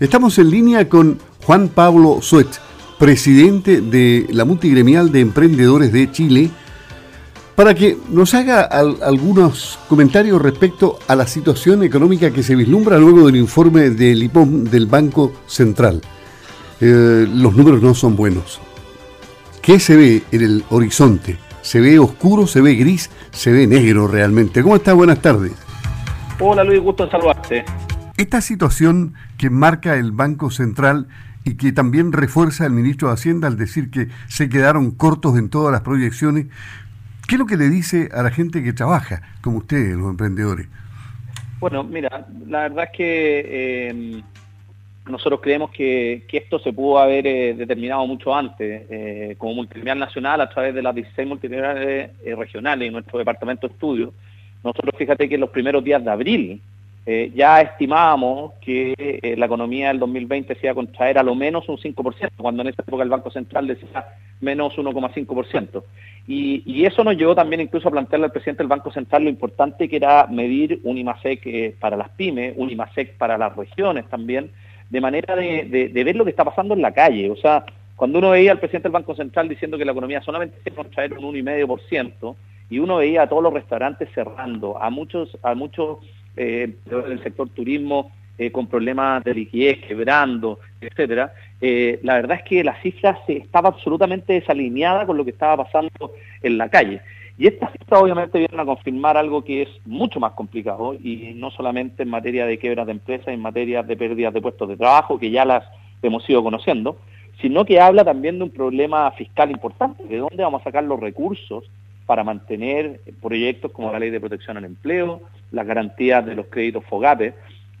Estamos en línea con Juan Pablo Suet, presidente de la Multigremial de Emprendedores de Chile, para que nos haga algunos comentarios respecto a la situación económica que se vislumbra luego del informe del IPOM del Banco Central. Eh, los números no son buenos. ¿Qué se ve en el horizonte? ¿Se ve oscuro, se ve gris, se ve negro realmente? ¿Cómo está? Buenas tardes. Hola Luis, gusto saludarte. Esta situación que marca el Banco Central y que también refuerza el ministro de Hacienda al decir que se quedaron cortos en todas las proyecciones, ¿qué es lo que le dice a la gente que trabaja, como ustedes, los emprendedores? Bueno, mira, la verdad es que em, nosotros creemos que, esto se pudo haber eh, determinado mucho antes, eh, como multinivel nacional a través de las 16 multiniveles eh, regionales y nuestro departamento de estudio. Nosotros fíjate que en los primeros días de abril eh, ya estimábamos que eh, la economía del 2020 se iba a contraer a lo menos un 5%, cuando en esa época el Banco Central decía menos 1,5%. Y, y eso nos llevó también incluso a plantearle al presidente del Banco Central lo importante que era medir un IMASEC eh, para las pymes, un IMASEC para las regiones también, de manera de, ver lo que está pasando en la calle. O sea, cuando uno veía al presidente del Banco Central diciendo que la economía solamente se iba a contraer un 1,5%, y uno veía a todos los restaurantes cerrando, a muchos, a muchos eh, del sector turismo eh, con problemas de liquidez, quebrando, etcétera, eh, la verdad es que la cifra se estaba absolutamente desalineada con lo que estaba pasando en la calle. Y estas cifras obviamente vienen a confirmar algo que es mucho más complicado y no solamente en materia de quiebras de empresas, en materia de pérdidas de puestos de trabajo, que ya las hemos ido conociendo, sino que habla también de un problema fiscal importante, de dónde vamos a sacar los recursos para mantener proyectos como la ley de protección al empleo, las garantías de los créditos FOGAPE.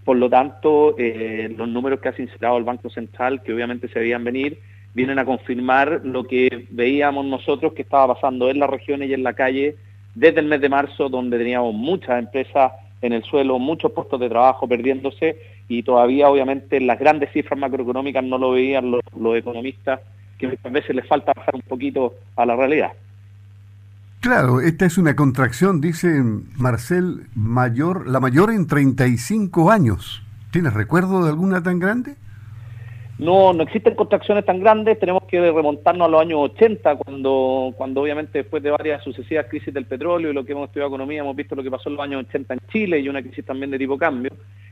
Por lo tanto, eh, los números que ha sincerado el Banco Central, que obviamente se veían venir, vienen a confirmar lo que veíamos nosotros que estaba pasando en las regiones y en la calle desde el mes de marzo, donde teníamos muchas empresas en el suelo, muchos puestos de trabajo perdiéndose y todavía obviamente las grandes cifras macroeconómicas no lo veían los, los economistas, que muchas veces les falta bajar un poquito a la realidad. Claro, esta es una contracción, dice Marcel, mayor, la mayor en 35 años. ¿Tienes recuerdo de alguna tan grande? No, no existen contracciones tan grandes, tenemos que remontarnos a los años 80, cuando, cuando obviamente después de varias sucesivas crisis del petróleo y lo que hemos estudiado economía, hemos visto lo que pasó en los años 80 en Chile y una crisis también de tipo cambio.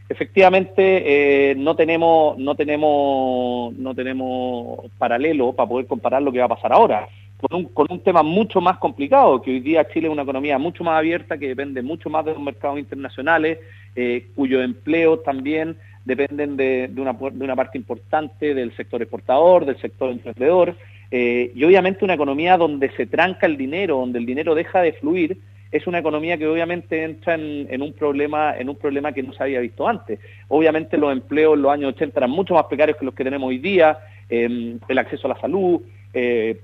Efectivamente, eh, no tenemos, no tenemos, no tenemos paralelo para poder comparar lo que va a pasar ahora con un, con un tema mucho más complicado, que hoy día Chile es una economía mucho más abierta, que depende mucho más de los mercados internacionales, eh, cuyos empleos también dependen de, de, una, de una parte importante del sector exportador, del sector emprendedor, eh, y obviamente una economía donde se tranca el dinero, donde el dinero deja de fluir, es una economía que obviamente entra en, un problema en un problema que no se había visto antes. Obviamente los empleos en los años 80 eran mucho más precarios que los que tenemos hoy día, eh, el acceso a la salud, eh,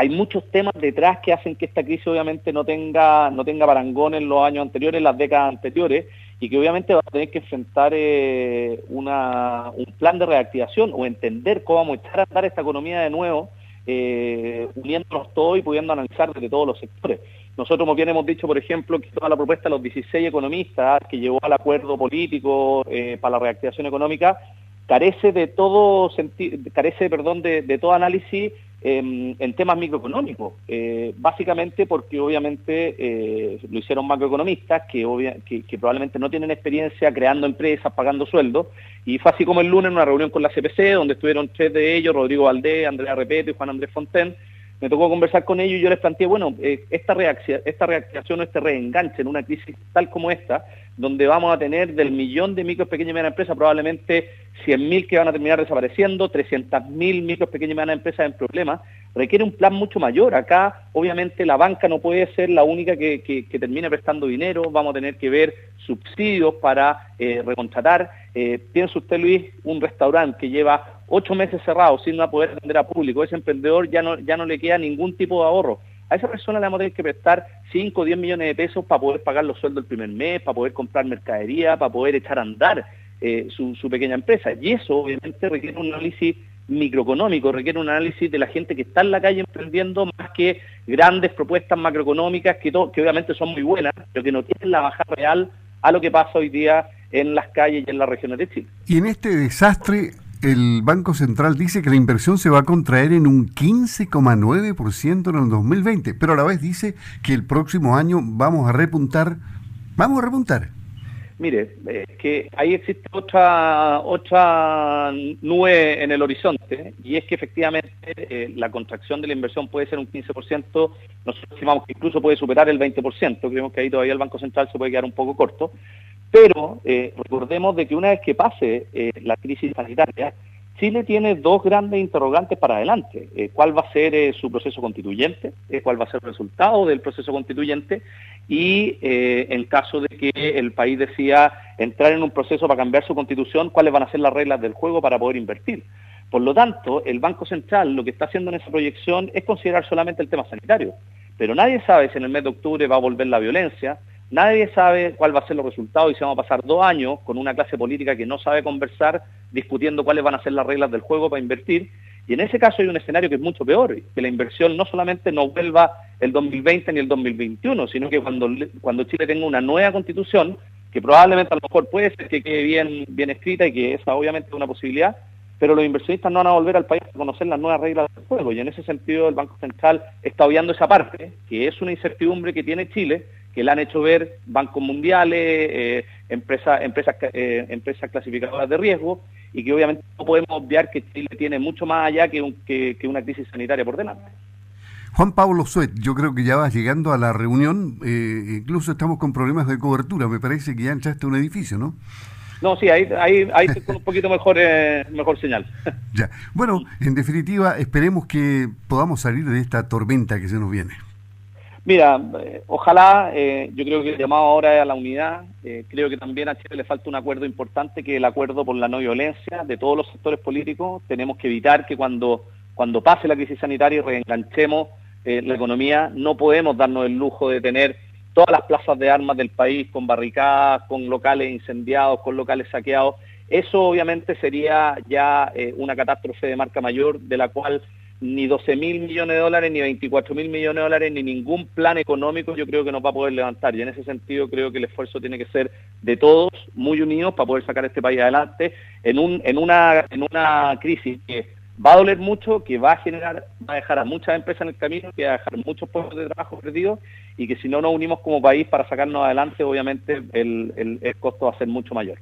hay muchos temas detrás que hacen que esta crisis obviamente no tenga, no tenga parangón en los años anteriores, en las décadas anteriores, y que obviamente va a tener que enfrentar eh, un plan de reactivación o entender cómo vamos a echar a andar esta economía de nuevo, eh, uniéndonos todos y pudiendo analizar desde todos los sectores. Nosotros, como bien hemos dicho, por ejemplo, que toda la propuesta de los 16 economistas que llevó al acuerdo político eh, para la reactivación económica carece de todo carece, perdón, de todo análisis en temas microeconómicos, eh, básicamente porque obviamente eh, lo hicieron macroeconomistas que, que, probablemente no tienen experiencia creando empresas, pagando sueldos, y fue así como el lunes en una reunión con la CPC, donde estuvieron tres de ellos, Rodrigo Valdés, Andrea Repeto y Juan Andrés Fonten, me tocó conversar con ellos y yo les planteé, bueno, eh, esta, reacción, esta reacción, este reenganche en una crisis tal como esta, donde vamos a tener del millón de micros, pequeñas y medianas empresas, probablemente 100.000 que van a terminar desapareciendo, 300.000 micros, pequeñas y medianas empresas en problemas, requiere un plan mucho mayor. Acá, obviamente, la banca no puede ser la única que, que, termine prestando dinero, vamos a tener que ver subsidios para eh, recontratar. Eh, piensa usted, Luis, un restaurante que lleva ocho meses cerrados sin poder vender a público, ese emprendedor ya no, ya no le queda ningún tipo de ahorro. A esa persona le vamos a tener que prestar 5 o 10 millones de pesos para poder pagar los sueldos el primer mes, para poder comprar mercadería, para poder echar a andar eh, su, pequeña empresa. Y eso obviamente requiere un análisis microeconómico, requiere un análisis de la gente que está en la calle emprendiendo más que grandes propuestas macroeconómicas que, que obviamente son muy buenas, pero que no tienen la baja real a lo que pasa hoy día en las calles y en las regiones de Chile. Y en este desastre, el Banco Central dice que la inversión se va a contraer en un 15,9% en el 2020, pero a la vez dice que el próximo año vamos a repuntar, vamos a repuntar. Mire, que ahí existe otra otra nube en el horizonte y es que efectivamente eh, la contracción de la inversión puede ser un 15%, nosotros estimamos que incluso puede superar el 20%, creemos que ahí todavía el Banco Central se puede quedar un poco corto, pero eh, recordemos de que una vez que pase eh, la crisis sanitaria, Chile tiene dos grandes interrogantes para adelante. Eh, ¿Cuál va a ser su proceso constituyente? Eh, ¿Cuál va a ser el resultado del proceso constituyente? Y en caso de que el país decida entrar en un proceso para cambiar su constitución, ¿cuáles van a ser las reglas del juego para poder invertir? Por lo tanto, el Banco Central lo que está haciendo en esa proyección es considerar solamente el tema sanitario. Pero nadie sabe si en el mes de octubre va a volver la violencia, Nadie sabe cuál va a ser los resultados y si vamos a pasar dos años con una clase política que no sabe conversar, discutiendo cuáles van a ser las reglas del juego para invertir. Y en ese caso hay un escenario que es mucho peor, que la inversión no solamente no vuelva el 2020 ni el 2021, sino que cuando, cuando Chile tenga una nueva constitución, que probablemente a lo mejor puede ser que quede bien, bien escrita y que esa obviamente es una posibilidad, pero los inversionistas no van a volver al país a conocer las nuevas reglas del juego. Y en ese sentido el Banco Central está obviando esa parte, que es una incertidumbre que tiene Chile, que le han hecho ver bancos mundiales, eh, empresas, empresas, eh, empresas clasificadoras de riesgo, y que obviamente no podemos obviar que Chile tiene mucho más allá que, que, una crisis sanitaria por delante. Juan Pablo Suet, yo creo que ya vas llegando a la reunión, eh, incluso estamos con problemas de cobertura, me parece que ya entraste un edificio, ¿no? No, sí, ahí, ahí, ahí con un poquito mejor, mejor señal. ya, bueno, en definitiva, esperemos que podamos salir de esta tormenta que se nos viene. Mira, eh, ojalá, eh, yo creo que el llamado ahora es a la unidad, eh, creo que también a Chile le falta un acuerdo importante que es el acuerdo por la no violencia de todos los sectores políticos, tenemos que evitar que cuando, cuando pase la crisis sanitaria y reenganchemos la economía, no podemos darnos el lujo de tener todas las plazas de armas del país con barricadas, con locales incendiados, con locales saqueados, eso obviamente sería ya una catástrofe de marca mayor de la cual ni 12 mil millones de dólares, ni 24 mil millones de dólares, ni ningún plan económico yo creo que nos va a poder levantar. Y en ese sentido creo que el esfuerzo tiene que ser de todos, muy unidos, para poder sacar este país adelante en, un, en, una, en una crisis que va a doler mucho, que va a generar, va a dejar a muchas empresas en el camino, que va a dejar muchos puestos de trabajo perdidos y que si no nos unimos como país para sacarnos adelante, obviamente el, el, el costo va a ser mucho mayor.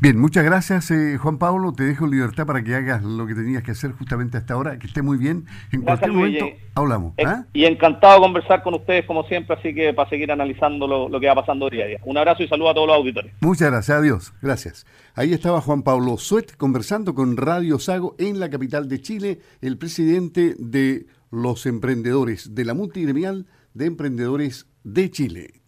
Bien, muchas gracias eh, Juan Pablo, te dejo libertad para que hagas lo que tenías que hacer justamente hasta ahora, que esté muy bien. En cualquier momento hablamos. ¿ah? Y encantado de conversar con ustedes como siempre, así que para seguir analizando lo, que va pasando día a día. Un abrazo y saludo a todos los auditores. Muchas gracias, adiós, gracias. Ahí estaba Juan Pablo Suet conversando con Radio Sago en la capital de Chile, el presidente de los emprendedores de la multigremial de emprendedores de Chile.